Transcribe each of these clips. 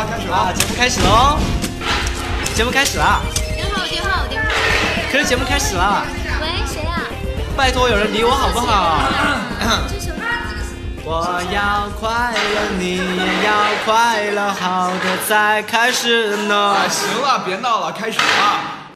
啊，开始了，开始了，节目开始喽！节目开始了。电话，电话，我电话。可是节目开始了。喂，谁啊？拜托，有人理我好不好？我要快乐，你也要快乐，好的才开始呢。行了，别闹了，开始吧。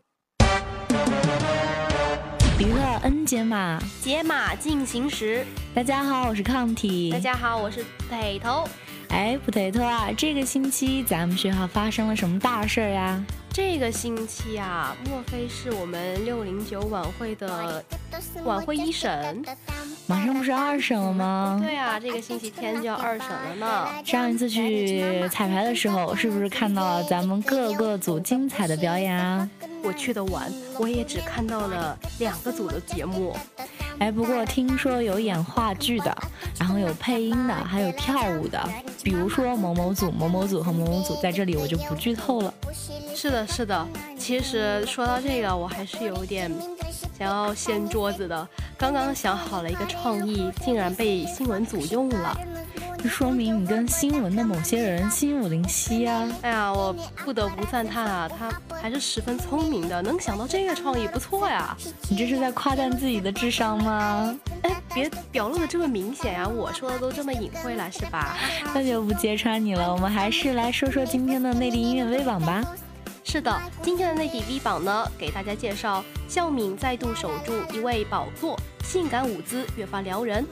娱乐 N 解码，解码进行时。大家好，我是抗体。大家好，我是北头。哎，普腿头啊，这个星期咱们学校发生了什么大事儿呀？这个星期啊，莫非是我们六零九晚会的晚会一审？马上不是二审了吗？对啊，这个星期天就要二审了呢。上一次去彩排的时候，是不是看到了咱们各个组精彩的表演啊？我去的晚，我也只看到了两个组的节目。哎，不过听说有演话剧的，然后有配音的，还有跳舞的，比如说某某组、某某组和某某组，在这里我就不剧透了。是的，是的。其实说到这个，我还是有点想要掀桌子的。刚刚想好了一个创意，竟然被新闻组用了。这说明你跟新闻的某些人心有灵犀啊！哎呀，我不得不赞叹啊，他还是十分聪明的，能想到这个创意不错呀。你这是在夸赞自己的智商吗？哎，别表露的这么明显呀，我说的都这么隐晦了是吧？那就不揭穿你了，我们还是来说说今天的内地音乐微榜吧。是的，今天的内地 V 榜呢，给大家介绍孝敏再度守住一位宝座，性感舞姿越发撩人。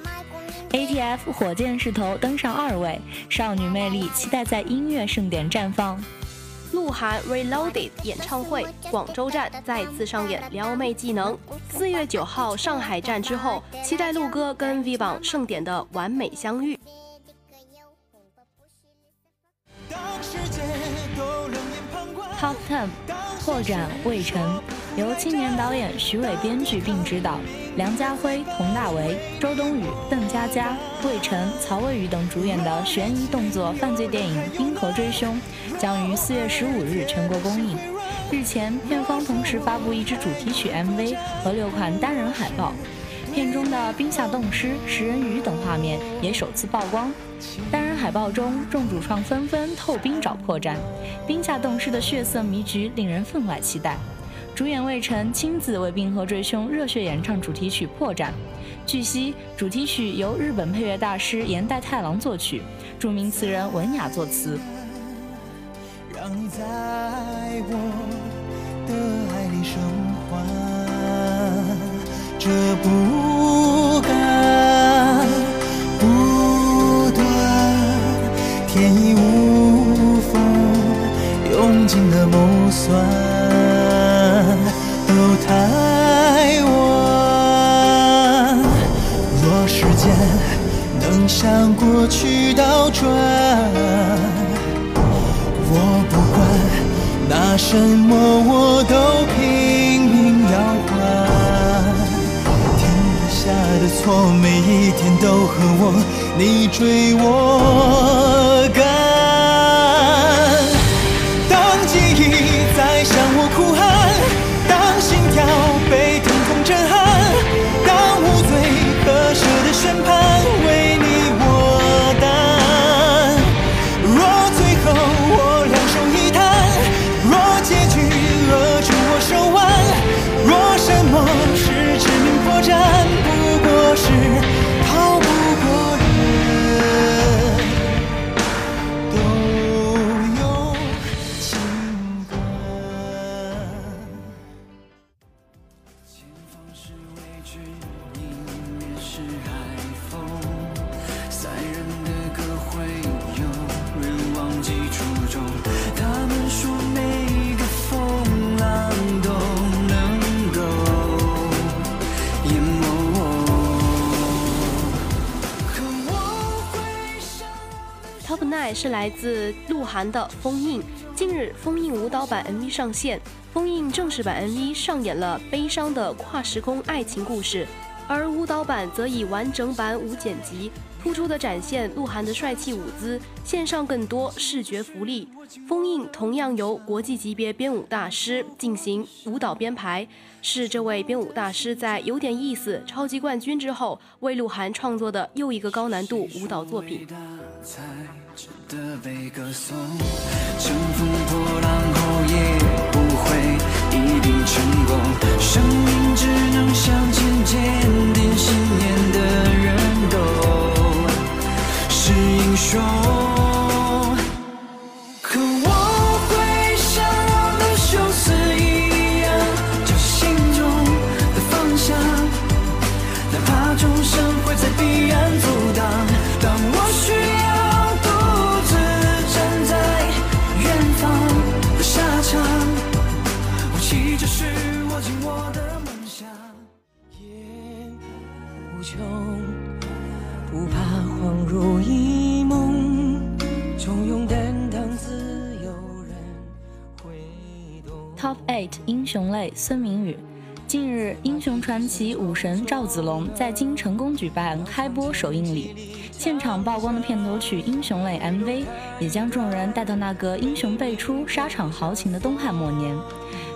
ATF 火箭势头登上二位，少女魅力期待在音乐盛典绽放。鹿晗 Reloaded 演唱会广州站再次上演撩妹技能。四月九号上海站之后，期待鹿哥跟 V 榜盛典的完美相遇。Top Ten 破绽魏晨，由青年导演徐伟编剧并执导。梁家辉、佟大为、周冬雨、邓家佳、魏晨、曹魏宇等主演的悬疑动作犯罪电影《冰河追凶》将于四月十五日全国公映。日前，片方同时发布一支主题曲 MV 和六款单人海报，片中的冰下冻尸、食人鱼等画面也首次曝光。单人海报中，众主创纷纷透冰找破绽，冰下冻尸的血色迷局令人分外期待。主演魏晨亲自为《冰河追凶》热血演唱主题曲《破绽》。据悉，主题曲由日本配乐大师岩代太郎作曲，著名词人文雅作词。让你在我的爱里生还，这不敢不断，天衣无缝，用尽了谋算。太晚。若时间能向过去倒转，我不管拿什么，我都拼命要还。天底下的错，每一天都和我你追我韩的封印。近日，封印舞蹈版 MV 上线，封印正式版 MV 上演了悲伤的跨时空爱情故事，而舞蹈版则以完整版无剪辑。突出的展现鹿晗的帅气舞姿，献上更多视觉福利。封印同样由国际级别编舞大师进行舞蹈编排，是这位编舞大师在有点意思超级冠军之后，为鹿晗创作的又一个高难度舞蹈作品。的被歌颂。乘风破浪后也不会一定成功。生命只能向前坚定信念的人都是英雄。传奇武神赵子龙在京成功举办开播首映礼，现场曝光的片头曲英雄泪 MV 也将众人带到那个英雄辈出、沙场豪情的东汉末年。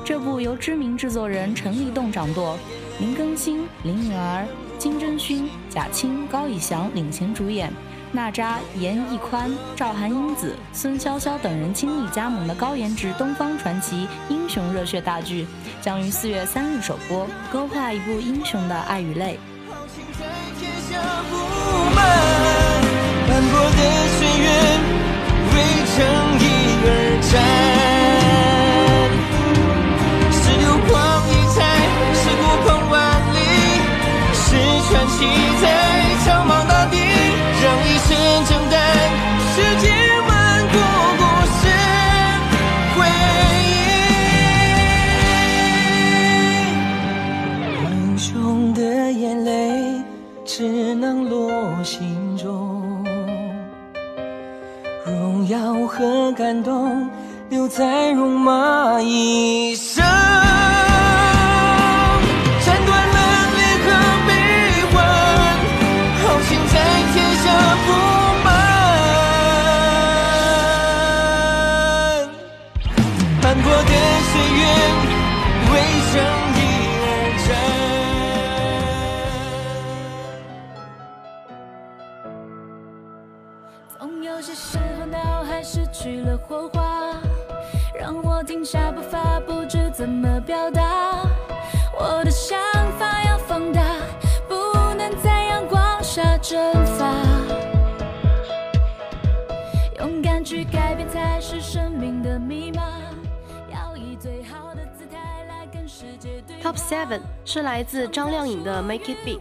这部由知名制作人陈立栋掌舵，林更新、林允儿。金桢勋、贾青、高以翔领衔主演，娜扎、严屹宽、赵涵英子、孙潇潇等人倾力加盟的高颜值东方传奇英雄热血大剧，将于四月三日首播，勾画一部英雄的爱与泪。期在感动留在戎马一生。怎么表达。我的想法要放大，不能在阳光下蒸发。勇敢去改变才是生命的密码。要以最好的姿态来跟世界对 Top Seven 是来自张靓颖的 Make It Big，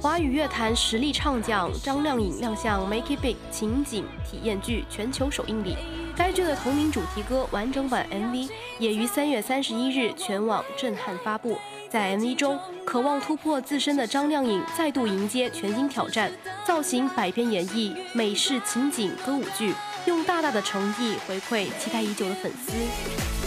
华语乐坛实力唱将张靓颖亮相 Make It Big 情景体验剧全球首映礼。该剧的同名主题歌完整版 MV 也于三月三十一日全网震撼发布。在 MV 中，渴望突破自身的张靓颖再度迎接全新挑战，造型百变演绎美式情景歌舞剧，用大大的诚意回馈期待已久的粉丝。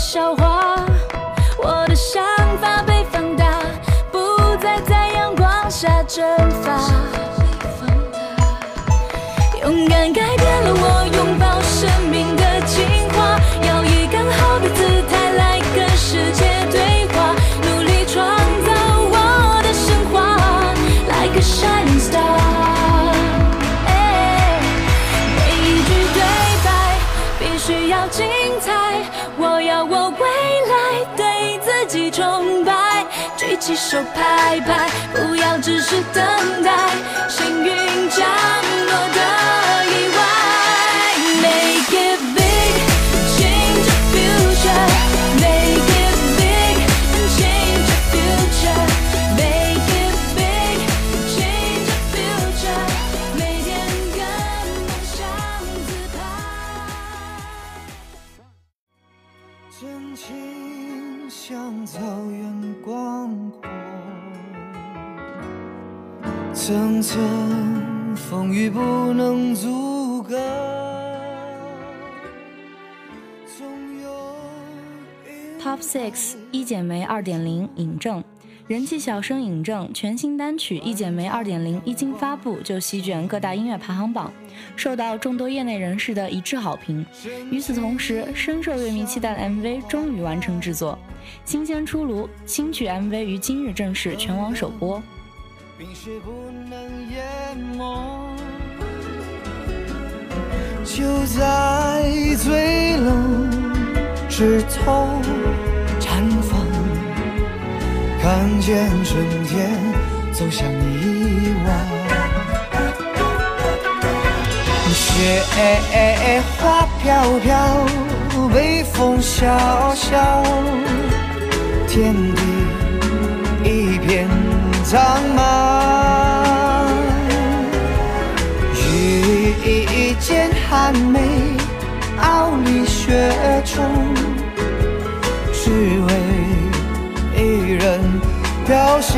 笑话。我的想法被放大，不再在阳光下蒸发。勇敢改变了我拥抱生命的进化，要以更好的姿态来跟世界对话，努力创造我的神话，like a shining star。要精！手拍拍，不要只是等待幸运降落的层层风雨不能阻隔。Top Six 一剪梅二点零尹正，人气小生尹正全新单曲《一剪梅二点零》一经发布就席卷各大音乐排行榜，受到众多业内人士的一致好评。与此同时，深受乐迷期待的 MV 终于完成制作，新鲜出炉，新曲 MV 于今日正式全网首播。冰雪不能淹没，就在最冷枝头绽放，看见春天走向遗忘。雪花飘飘，北风萧萧，天地一片。苍茫。遇见寒梅，傲立雪中，只为一人飘香。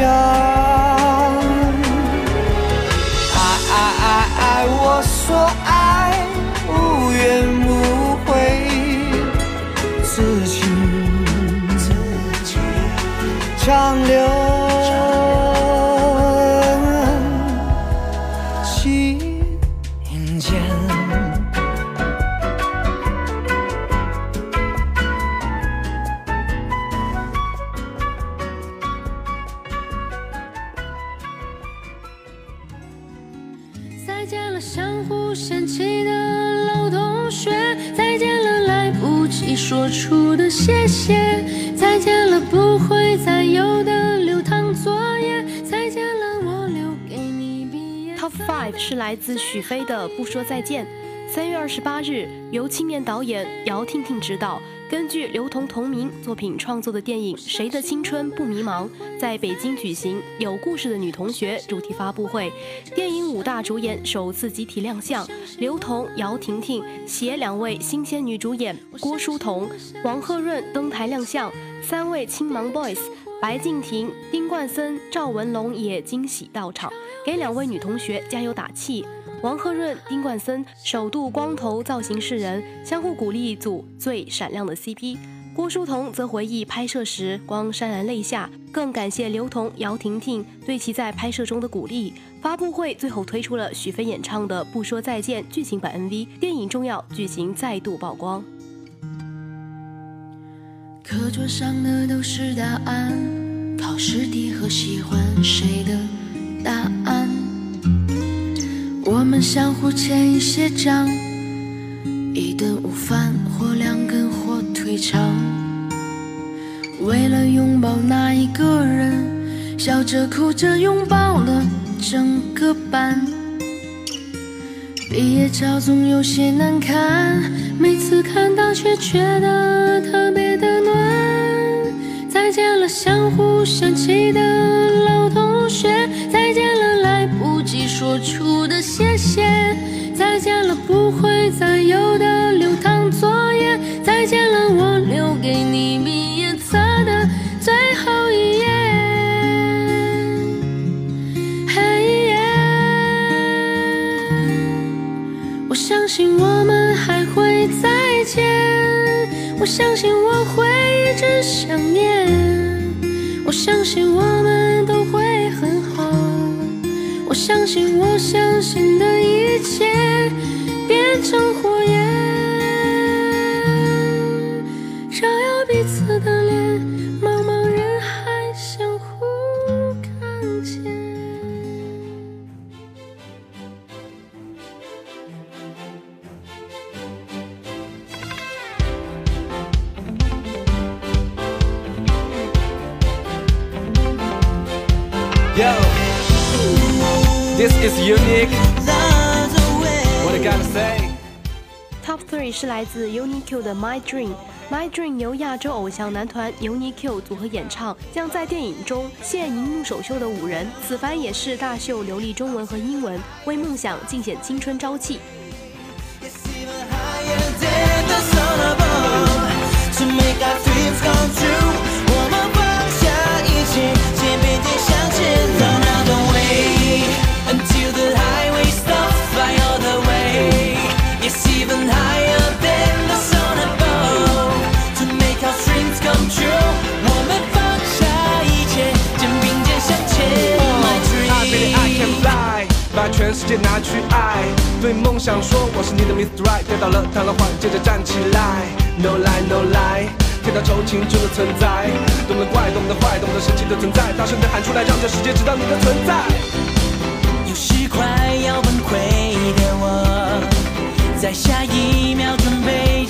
爱爱爱爱，我所爱，无怨无悔，此情长留。是来自许飞的《不说再见》。三月二十八日，由青年导演姚婷婷执导，根据刘同同名作品创作的电影《谁的青春不迷茫》在北京举行“有故事的女同学”主题发布会。电影五大主演首次集体亮相，刘同、姚婷婷携两位新鲜女主演郭书彤、王鹤润登台亮相，三位青芒 boys。白敬亭、丁冠森、赵文龙也惊喜到场，给两位女同学加油打气。王鹤润、丁冠森首度光头造型示人，相互鼓励组最闪亮的 CP。郭书彤则回忆拍摄时光潸然泪下，更感谢刘同、姚婷婷对其在拍摄中的鼓励。发布会最后推出了许飞演唱的《不说再见》剧情版 MV，电影重要剧情再度曝光。课桌上的都是答案，考试题和喜欢谁的答案。我们相互欠一些账，一顿午饭或两根火腿肠。为了拥抱那一个人，笑着哭着拥抱了整个班。毕业照总有些难看，每次看到却觉得特别的暖。再见了相互嫌弃的老同学，再见了来不及说出的谢谢，再见了不会再有的流淌作业，再见了我留给你我相信我们还会再见，我相信我会一直想念，我相信我们都会很好，我相信我相信的一切变成 this is unique. What I gotta say? Top Three 是来自 UNIQ 的《My Dream》。My Dream 由亚洲偶像男团 UNIQ 组合演唱，将在电影中现荧幕首秀的五人。此番也是大秀流利中文和英文，为梦想尽显青春朝气。To make our 世界拿去爱。对梦想说我是你的 Mr. Right，跌倒了瘫了缓，接着站起来。No lie no lie，天道酬勤，真的存在，懂得怪，懂得坏，懂得神奇的存在，大声的喊出来，让这世界知道你的存在。有时快要崩溃的我，在下一秒准备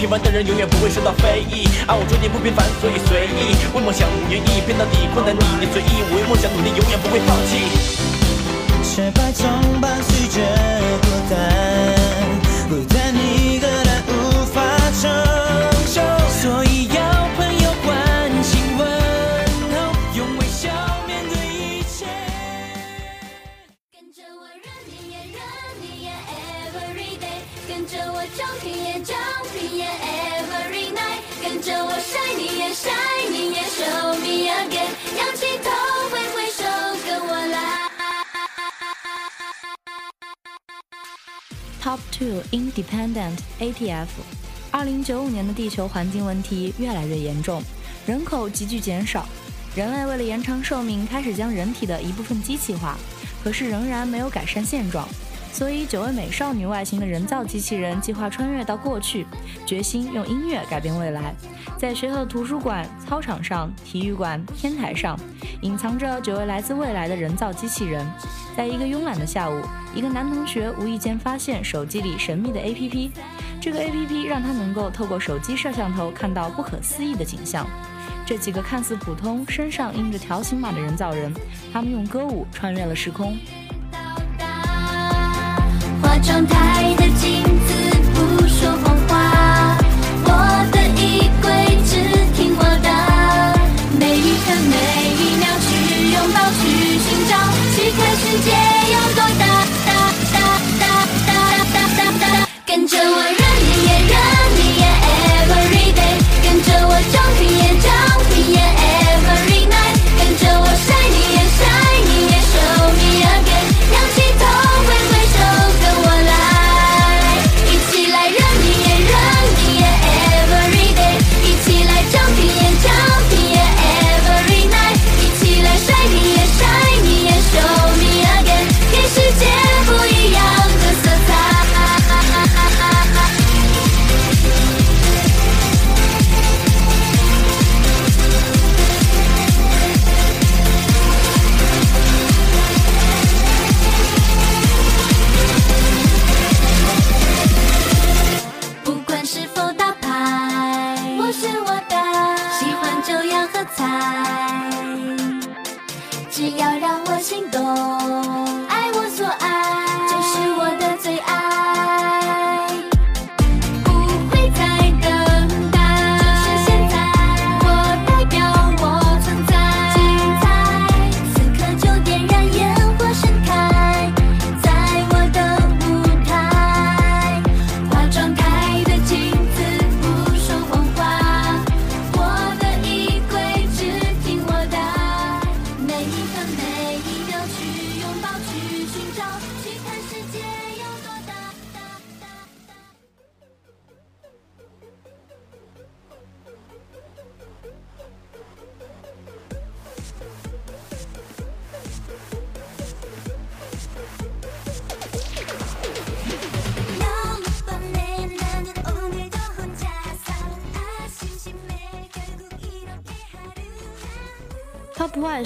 平凡的人永远不会受到非议，而我注定不平凡，所以随意。为梦想不愿意，偏到底困难你你随意，我为梦想努力，永远不会放弃。失败总伴随着孤单，孤单一个人无法承 shiny 演，shiny 演，show me again。仰起头，挥挥手，跟我来。Top Two Independent ATF。二零九五年的地球环境问题越来越严重，人口急剧减少，人类为了延长寿命，开始将人体的一部分机器化，可是仍然没有改善现状。所以，九位美少女外形的人造机器人计划穿越到过去，决心用音乐改变未来。在学校的图书馆、操场上、体育馆、天台上，隐藏着九位来自未来的人造机器人。在一个慵懒的下午，一个男同学无意间发现手机里神秘的 APP，这个 APP 让他能够透过手机摄像头看到不可思议的景象。这几个看似普通、身上印着条形码的人造人，他们用歌舞穿越了时空。状态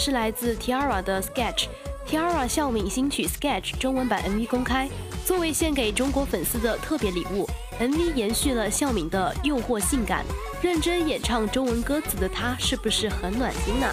是来自 Tiara 的 Sketch。Tiara 孝敏新曲《Sketch》中文版 MV 公开，作为献给中国粉丝的特别礼物，MV 延续了孝敏的诱惑性感，认真演唱中文歌词的她，是不是很暖心呢？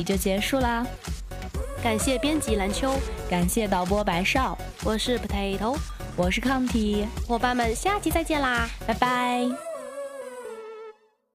里就结束啦，感谢编辑蓝秋，感谢导播白少，我是 Potato，我是 Conti，伙伴们下期再见啦，拜拜。